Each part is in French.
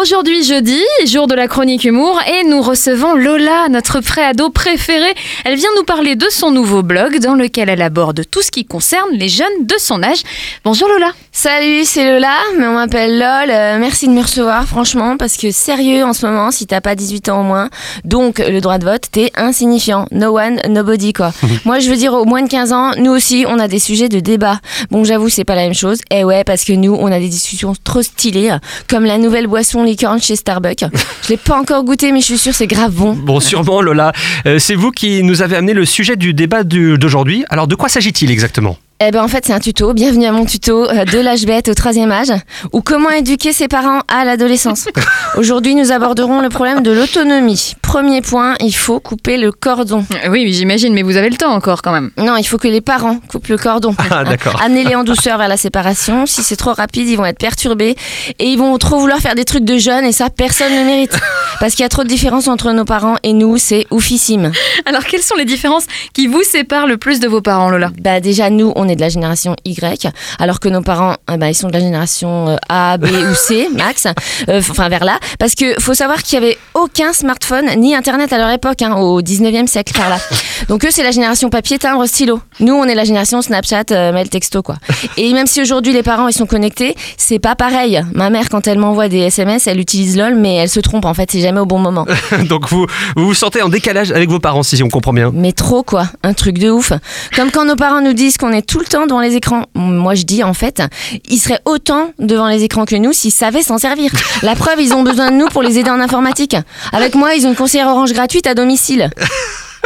Aujourd'hui jeudi, jour de la chronique humour, et nous recevons Lola, notre préado préférée. Elle vient nous parler de son nouveau blog dans lequel elle aborde tout ce qui concerne les jeunes de son âge. Bonjour Lola. Salut, c'est Lola, mais on m'appelle LOL. Euh, merci de me recevoir, franchement, parce que sérieux, en ce moment, si t'as pas 18 ans au moins, donc le droit de vote, t'es insignifiant. No one, nobody, quoi. Moi, je veux dire, au moins de 15 ans, nous aussi, on a des sujets de débat. Bon, j'avoue, c'est pas la même chose. Eh ouais, parce que nous, on a des discussions trop stylées, comme la nouvelle boisson licorne chez Starbucks. Je l'ai pas encore goûté, mais je suis sûre c'est grave bon. Bon, sûrement, Lola. Euh, c'est vous qui nous avez amené le sujet du débat d'aujourd'hui. Alors, de quoi s'agit-il exactement? Eh ben en fait c'est un tuto, bienvenue à mon tuto euh, de l'âge bête au troisième âge, ou comment éduquer ses parents à l'adolescence. Aujourd'hui nous aborderons le problème de l'autonomie. Premier point, il faut couper le cordon. Euh, Oui, oui, j'imagine, mais vous avez le temps encore quand même. Non, il faut que les parents coupent le cordon. Ah, d'accord. Amenez-les en douceur vers la séparation. Si c'est trop rapide, ils vont être perturbés et ils vont trop vouloir faire des trucs de jeunes et ça, personne ne mérite. Parce qu'il y a trop de différences entre nos parents et nous, c'est oufissime. Alors, quelles sont les différences qui vous séparent le plus de vos parents, Lola? Bah déjà, nous, on est de la génération Y, alors que nos parents, euh, bah, ils sont de la génération euh, A, B ou C, max, Euh, enfin vers là. Parce que faut savoir qu'il y avait aucun smartphone ni Internet à leur époque, hein, au 19e siècle par là. Donc eux, c'est la génération papier, timbre, stylo. Nous, on est la génération Snapchat, euh, mail, texto, quoi. Et même si aujourd'hui les parents ils sont connectés, c'est pas pareil. Ma mère, quand elle m'envoie des SMS, elle utilise LOL, mais elle se trompe. En fait, c'est jamais au bon moment. Donc, vous, vous vous sentez en décalage avec vos parents, si on comprend bien. Mais trop quoi, un truc de ouf. Comme quand nos parents nous disent qu'on est tout le temps devant les écrans. Moi je dis en fait, ils seraient autant devant les écrans que nous s'ils savaient s'en servir. La preuve, ils ont besoin de nous pour les aider en informatique. Avec moi, ils ont une conseillère orange gratuite à domicile.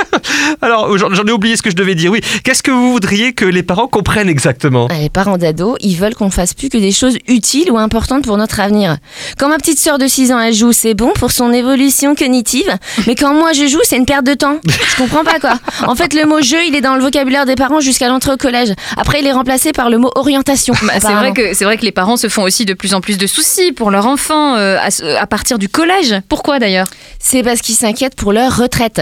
Alors, j'en ai oublié ce que je devais dire. Oui, qu'est-ce que vous voudriez que les parents comprennent exactement? Les parents d'ados, ils veulent qu'on fasse plus que des choses utiles ou importantes pour notre avenir. Quand ma petite sœur de 6 ans elle joue, c'est bon pour son évolution cognitive, mais quand moi je joue, c'est une perte de temps. Je comprends pas quoi. En fait, le mot jeu, il est dans le vocabulaire des parents jusqu'à l'entrée au collège. Après, il est remplacé par le mot orientation. Bah, c'est vrai que c'est vrai que les parents se font aussi de plus en plus de soucis pour leur enfant euh, à, à partir du collège. Pourquoi d'ailleurs? C'est parce qu'ils s'inquiètent pour leur retraite.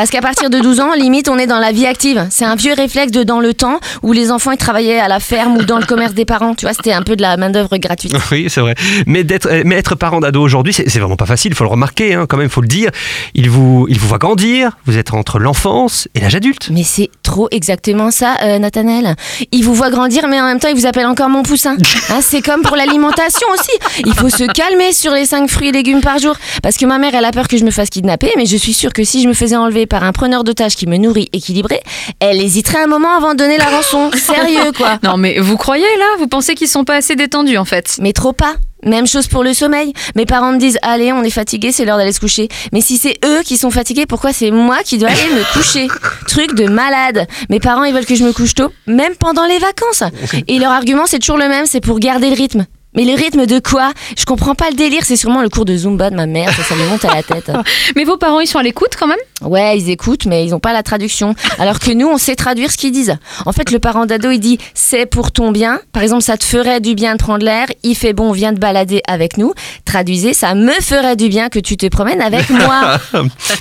Parce qu'à partir de 12 ans, limite, on est dans la vie active. C'est un vieux réflexe de dans le temps où les enfants ils travaillaient à la ferme ou dans le commerce des parents. Tu vois, c'était un peu de la main-d'œuvre gratuite. Oui, c'est vrai. Mais, d'être, euh, mais être parent d'ado aujourd'hui, c'est, c'est vraiment pas facile, il faut le remarquer, hein, quand même, il faut le dire. Il vous, il vous voit grandir, vous êtes entre l'enfance et l'âge adulte. Mais c'est trop exactement ça, euh, Nathanaël. Il vous voit grandir, mais en même temps, il vous appelle encore mon poussin. Hein, c'est comme pour l'alimentation aussi. Il faut se calmer sur les 5 fruits et légumes par jour. Parce que ma mère, elle a peur que je me fasse kidnapper, mais je suis sûre que si je me faisais enlever par un preneur d'otages qui me nourrit équilibré, elle hésiterait un moment avant de donner la rançon. Sérieux, quoi. Non, mais vous croyez là? Vous pensez qu'ils sont pas assez détendus en fait? Mais trop pas. Même chose pour le sommeil. Mes parents me disent Allez, on est fatigué, c'est l'heure d'aller se coucher. Mais si c'est eux qui sont fatigués, pourquoi c'est moi qui dois aller me coucher? Truc de malade. Mes parents, ils veulent que je me couche tôt, même pendant les vacances. Et leur argument, c'est toujours le même c'est pour garder le rythme. Mais le rythme de quoi? Je comprends pas le délire, c'est sûrement le cours de Zumba de ma mère, ça, ça me monte à la tête. Mais vos parents, ils sont à l'écoute quand même? Ouais, ils écoutent, mais ils n'ont pas la traduction. Alors que nous, on sait traduire ce qu'ils disent. En fait, le parent d'ado, il dit c'est pour ton bien. Par exemple, ça te ferait du bien de prendre l'air. Il fait bon, viens te balader avec nous. Traduisez, ça me ferait du bien que tu te promènes avec moi.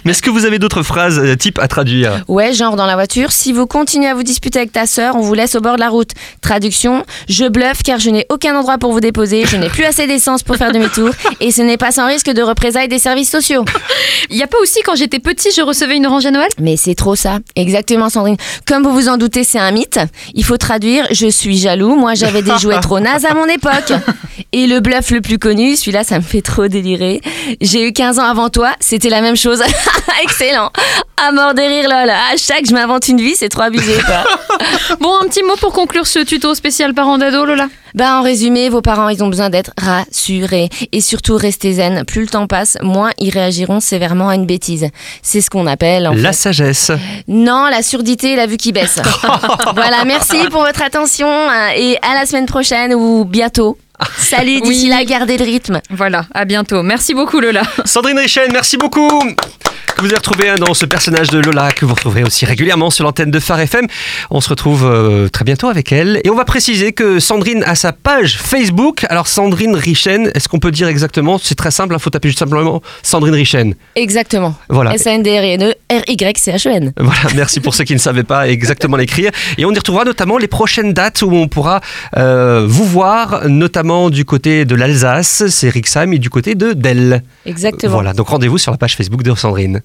Mais est-ce que vous avez d'autres phrases euh, type à traduire? Ouais, genre dans la voiture, si vous continuez à vous disputer avec ta sœur, on vous laisse au bord de la route. Traduction, je bluffe car je n'ai aucun endroit pour vous déposer, je n'ai plus assez d'essence pour faire demi-tour et ce n'est pas sans risque de représailles des services sociaux. Il y a pas aussi quand j'étais petit, je recevais une orange à Noël? Mais c'est trop ça. Exactement, Sandrine. Comme vous vous en doutez, c'est un mythe. Il faut traduire Je suis jaloux. Moi, j'avais des jouets trop nazes à mon époque. Et le bluff le plus connu, celui-là, ça me fait trop délirer. J'ai eu 15 ans avant toi, c'était la même chose. Excellent. À mort de rire, lol. À chaque, je m'invente une vie, c'est trop abusé, quoi. Bon, un petit mot pour conclure ce tuto spécial parents d'ado, Lola. Ben, en résumé, vos parents, ils ont besoin d'être rassurés. Et surtout, restez zen. Plus le temps passe, moins ils réagiront sévèrement à une bêtise. C'est ce qu'on appelle, en La fait- sagesse. Non, la surdité et la vue qui baisse. voilà, merci pour votre attention hein, et à la semaine prochaine ou bientôt. Salut, d'ici Oui. là, gardez le rythme. Voilà, à bientôt. Merci beaucoup, Lola. Sandrine Richen, merci beaucoup. Que vous avez retrouvé hein, dans ce personnage de Lola, que vous retrouverez aussi régulièrement sur l'antenne de Phare FM. On se retrouve euh, très bientôt avec elle. Et on va préciser que Sandrine a sa page Facebook. Alors, Sandrine Richen, est-ce qu'on peut dire exactement? C'est très simple, il faut taper juste simplement Sandrine Richen. Exactement. Voilà. S-A-N-D-R-I-N-E R-Y-C-H-E-N. Voilà, merci pour ceux qui ne savaient pas exactement l'écrire. Et on y retrouvera notamment les prochaines dates où on pourra euh, vous voir, notamment notamment du côté de l'Alsace, c'est Rixheim et du côté de Dell. Exactement. Voilà, donc rendez-vous sur la page Facebook de Sandrine.